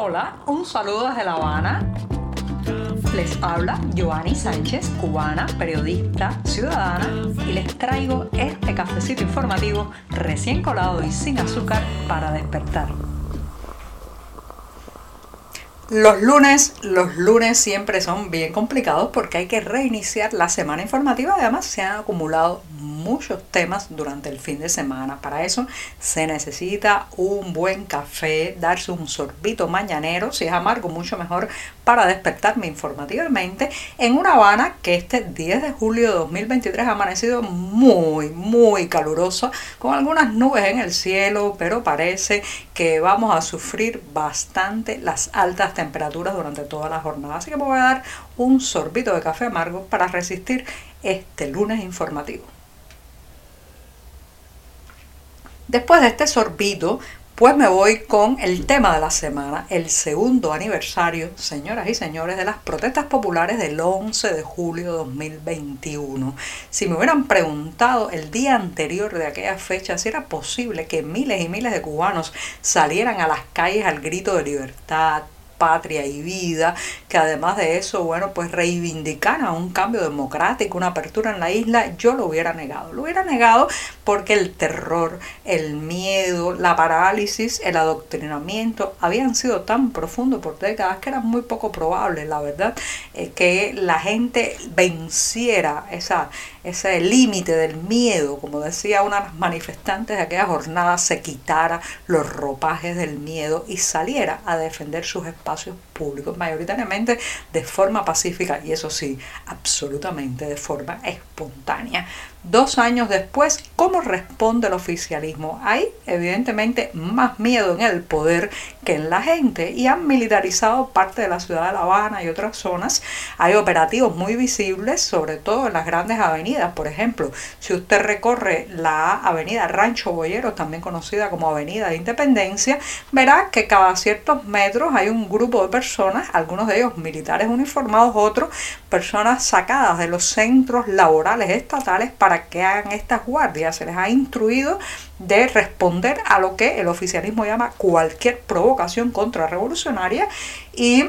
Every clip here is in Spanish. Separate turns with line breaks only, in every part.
Hola, un saludo desde La Habana. Les habla Joanny Sánchez, cubana, periodista, ciudadana, y les traigo este cafecito informativo recién colado y sin azúcar para despertar. Los lunes, los lunes siempre son bien complicados porque hay que reiniciar la semana informativa. Además, se han acumulado muchos temas durante el fin de semana. Para eso se necesita un buen café, darse un sorbito mañanero, si es amargo, mucho mejor para despertarme informativamente en una Habana que este 10 de julio de 2023 ha amanecido muy, muy calurosa, con algunas nubes en el cielo, pero parece que vamos a sufrir bastante las altas temperaturas durante toda la jornada. Así que me voy a dar un sorbito de café amargo para resistir este lunes informativo. Después de este sorbito, pues me voy con el tema de la semana, el segundo aniversario, señoras y señores, de las protestas populares del 11 de julio de 2021. Si me hubieran preguntado el día anterior de aquella fecha si era posible que miles y miles de cubanos salieran a las calles al grito de libertad, patria y vida, que además de eso, bueno, pues reivindicara un cambio democrático, una apertura en la isla, yo lo hubiera negado. Lo hubiera negado porque el terror, el miedo, la parálisis, el adoctrinamiento habían sido tan profundos por décadas que era muy poco probable, la verdad, eh, que la gente venciera esa, ese límite del miedo, como decía una de las manifestantes de aquella jornada, se quitara los ropajes del miedo y saliera a defender sus espacios públicos, mayoritariamente de forma pacífica y eso sí, absolutamente de forma espontánea. Dos años después, ¿cómo responde el oficialismo? Hay evidentemente más miedo en el poder en la gente y han militarizado parte de la ciudad de La Habana y otras zonas. Hay operativos muy visibles, sobre todo en las grandes avenidas. Por ejemplo, si usted recorre la avenida Rancho Boyero, también conocida como Avenida de Independencia, verá que cada ciertos metros hay un grupo de personas, algunos de ellos militares uniformados, otros personas sacadas de los centros laborales estatales para que hagan estas guardias. Se les ha instruido de responder a lo que el oficialismo llama cualquier provocación contrarrevolucionaria y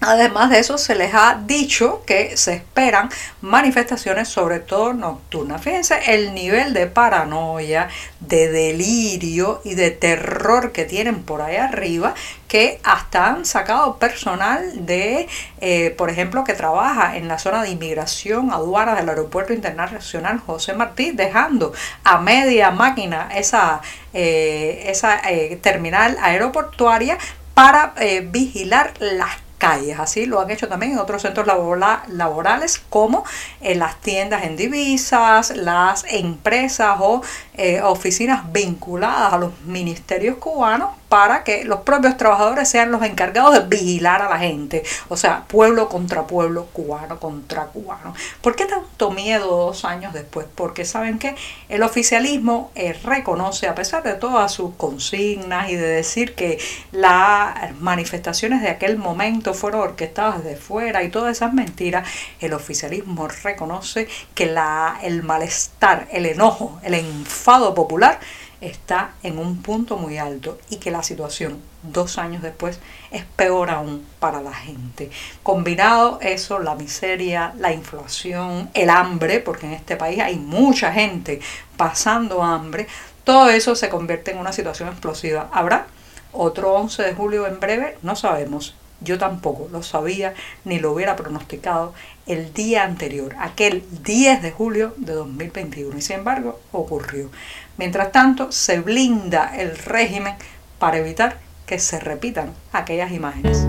Además de eso, se les ha dicho que se esperan manifestaciones, sobre todo nocturnas. Fíjense el nivel de paranoia, de delirio y de terror que tienen por ahí arriba, que hasta han sacado personal de, eh, por ejemplo, que trabaja en la zona de inmigración aduana del Aeropuerto Internacional José Martí, dejando a media máquina esa, eh, esa eh, terminal aeroportuaria para vigilar las calles. Así lo han hecho también en otros centros laborales como en las tiendas en divisas, las empresas o eh, oficinas vinculadas a los ministerios cubanos para que los propios trabajadores sean los encargados de vigilar a la gente. O sea, pueblo contra pueblo, cubano contra cubano. ¿Por qué tanto miedo dos años después? Porque saben que el oficialismo eh, reconoce, a pesar de todas sus consignas y de decir que las manifestaciones de aquel momento fueron orquestadas de fuera y todas esas mentiras, el oficialismo reconoce que la, el malestar, el enojo, el enfado popular está en un punto muy alto y que la situación dos años después es peor aún para la gente. Combinado eso, la miseria, la inflación, el hambre, porque en este país hay mucha gente pasando hambre, todo eso se convierte en una situación explosiva. ¿Habrá otro 11 de julio en breve? No sabemos. Yo tampoco lo sabía ni lo hubiera pronosticado el día anterior, aquel 10 de julio de 2021. Y sin embargo, ocurrió. Mientras tanto, se blinda el régimen para evitar que se repitan aquellas imágenes.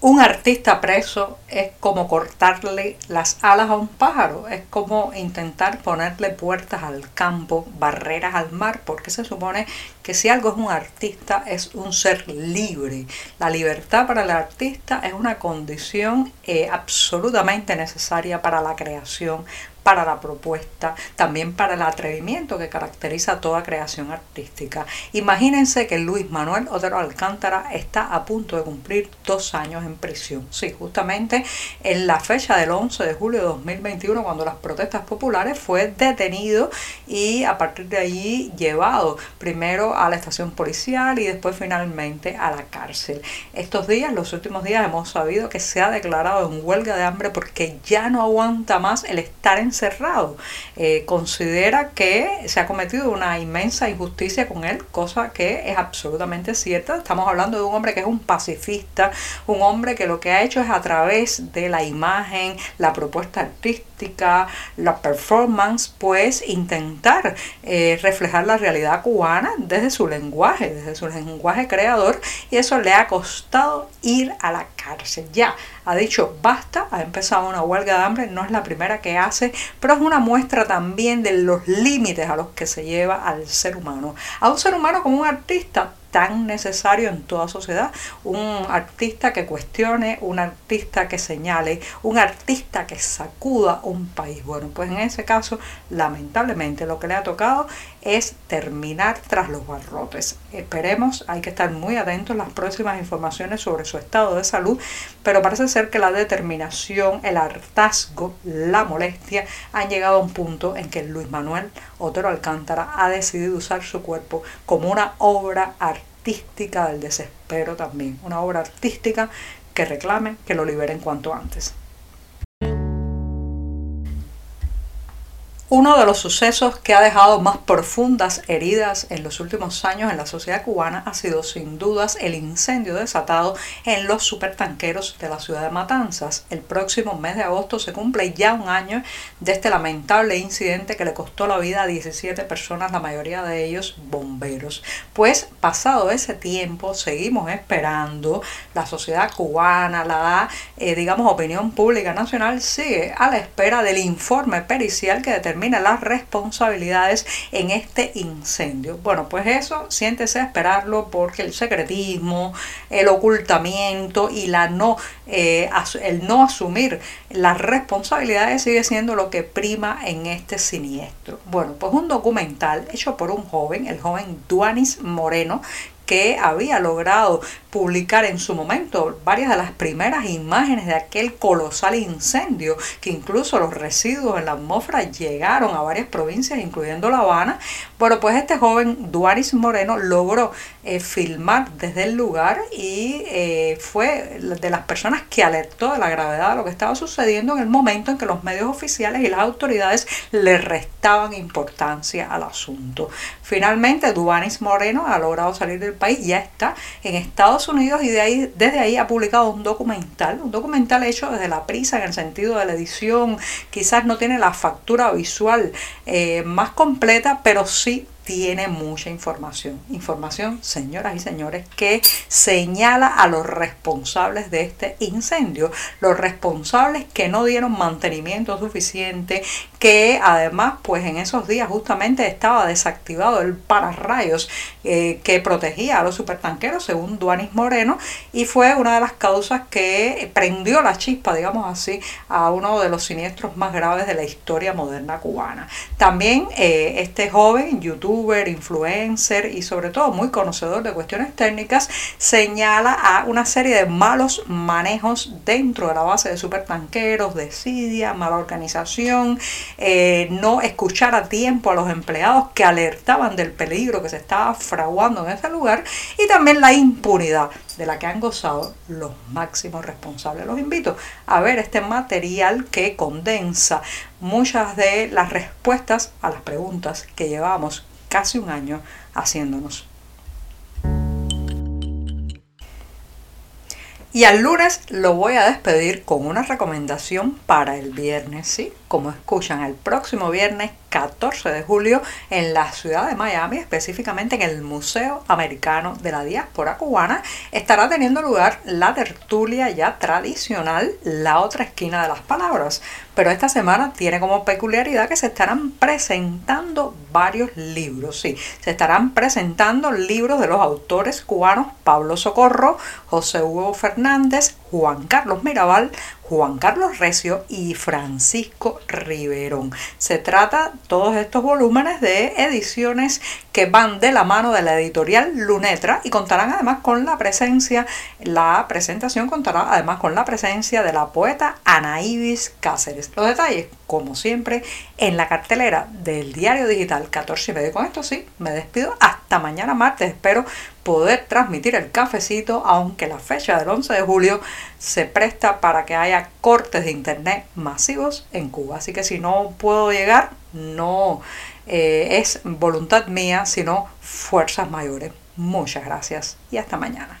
Un artista preso es como cortarle las alas a un pájaro, es como intentar ponerle puertas al campo, barreras al mar, porque se supone que si algo es un artista es un ser libre. La libertad para el artista es una condición eh, absolutamente necesaria para la creación, para la propuesta, también para el atrevimiento que caracteriza toda creación artística. Imagínense que Luis Manuel Otero Alcántara está a punto de cumplir dos años en prisión. Sí, justamente en la fecha del 11 de julio de 2021, cuando las protestas populares, fue detenido y a partir de allí llevado primero a la estación policial y después finalmente a la cárcel. Estos días, los últimos días, hemos sabido que se ha declarado en huelga de hambre porque ya no aguanta más el estar encerrado. Eh, considera que se ha cometido una inmensa injusticia con él, cosa que es absolutamente cierta. Estamos hablando de un hombre que es un pacifista, un hombre que lo que ha hecho es a través de la imagen, la propuesta artística, la performance, pues intentar eh, reflejar la realidad cubana desde su lenguaje, desde su lenguaje creador, y eso le ha costado ir a la cárcel. Ya ha dicho basta, ha empezado una huelga de hambre, no es la primera que hace, pero es una muestra también de los límites a los que se lleva al ser humano. A un ser humano como un artista tan necesario en toda sociedad. Un artista que cuestione, un artista que señale, un artista que sacuda un país. Bueno, pues en ese caso, lamentablemente, lo que le ha tocado es terminar tras los barrotes. Esperemos, hay que estar muy atentos a las próximas informaciones sobre su estado de salud, pero parece ser que la determinación, el hartazgo, la molestia han llegado a un punto en que Luis Manuel Otero Alcántara ha decidido usar su cuerpo como una obra artística del desespero también, una obra artística que reclame que lo liberen cuanto antes. Uno de los sucesos que ha dejado más profundas heridas en los últimos años en la sociedad cubana ha sido sin dudas el incendio desatado en los supertanqueros de la ciudad de Matanzas. El próximo mes de agosto se cumple ya un año de este lamentable incidente que le costó la vida a 17 personas, la mayoría de ellos bomberos. Pues pasado ese tiempo seguimos esperando, la sociedad cubana, la eh, digamos opinión pública nacional sigue a la espera del informe pericial que determina las responsabilidades en este incendio. Bueno, pues eso siéntese a esperarlo porque el secretismo, el ocultamiento y la no, eh, el no asumir las responsabilidades sigue siendo lo que prima en este siniestro. Bueno, pues un documental hecho por un joven, el joven Duanis Moreno, que había logrado publicar en su momento varias de las primeras imágenes de aquel colosal incendio, que incluso los residuos en la atmósfera llegaron a varias provincias, incluyendo La Habana. Bueno, pues este joven Duaris Moreno logró eh, filmar desde el lugar y eh, fue de las personas que alertó de la gravedad de lo que estaba sucediendo en el momento en que los medios oficiales y las autoridades le restaban importancia al asunto. Finalmente, Duanis Moreno ha logrado salir del país, ya está en Unidos y de ahí, desde ahí ha publicado un documental, un documental hecho desde la prisa en el sentido de la edición, quizás no tiene la factura visual eh, más completa, pero sí tiene mucha información. Información, señoras y señores, que señala a los responsables de este incendio, los responsables que no dieron mantenimiento suficiente, que además, pues en esos días justamente estaba desactivado el pararrayos eh, que protegía a los supertanqueros, según Duanis Moreno, y fue una de las causas que prendió la chispa, digamos así, a uno de los siniestros más graves de la historia moderna cubana. También eh, este joven, YouTube, influencer y sobre todo muy conocedor de cuestiones técnicas, señala a una serie de malos manejos dentro de la base de supertanqueros, desidia, mala organización, eh, no escuchar a tiempo a los empleados que alertaban del peligro que se estaba fraguando en ese lugar y también la impunidad de la que han gozado los máximos responsables. Los invito a ver este material que condensa muchas de las respuestas a las preguntas que llevamos casi un año haciéndonos. Y al lunes lo voy a despedir con una recomendación para el viernes, ¿sí? Como escuchan, el próximo viernes 14 de julio en la ciudad de Miami, específicamente en el Museo Americano de la Diáspora Cubana, estará teniendo lugar la tertulia ya tradicional La otra esquina de las palabras. Pero esta semana tiene como peculiaridad que se estarán presentando varios libros, sí, se estarán presentando libros de los autores cubanos Pablo Socorro, José Hugo Fernández, Juan Carlos Mirabal, Juan Carlos Recio y Francisco Riverón. Se trata todos estos volúmenes de ediciones que van de la mano de la editorial Lunetra y contarán además con la presencia, la presentación contará además con la presencia de la poeta Anaíbis Cáceres. Los detalles, como siempre, en la cartelera del diario digital 14 y medio. Con esto sí, me despido hasta mañana martes. Espero poder transmitir el cafecito, aunque la fecha del 11 de julio se presta para que haya cortes de internet masivos en Cuba. Así que si no puedo llegar, no eh, es voluntad mía, sino fuerzas mayores. Muchas gracias y hasta mañana.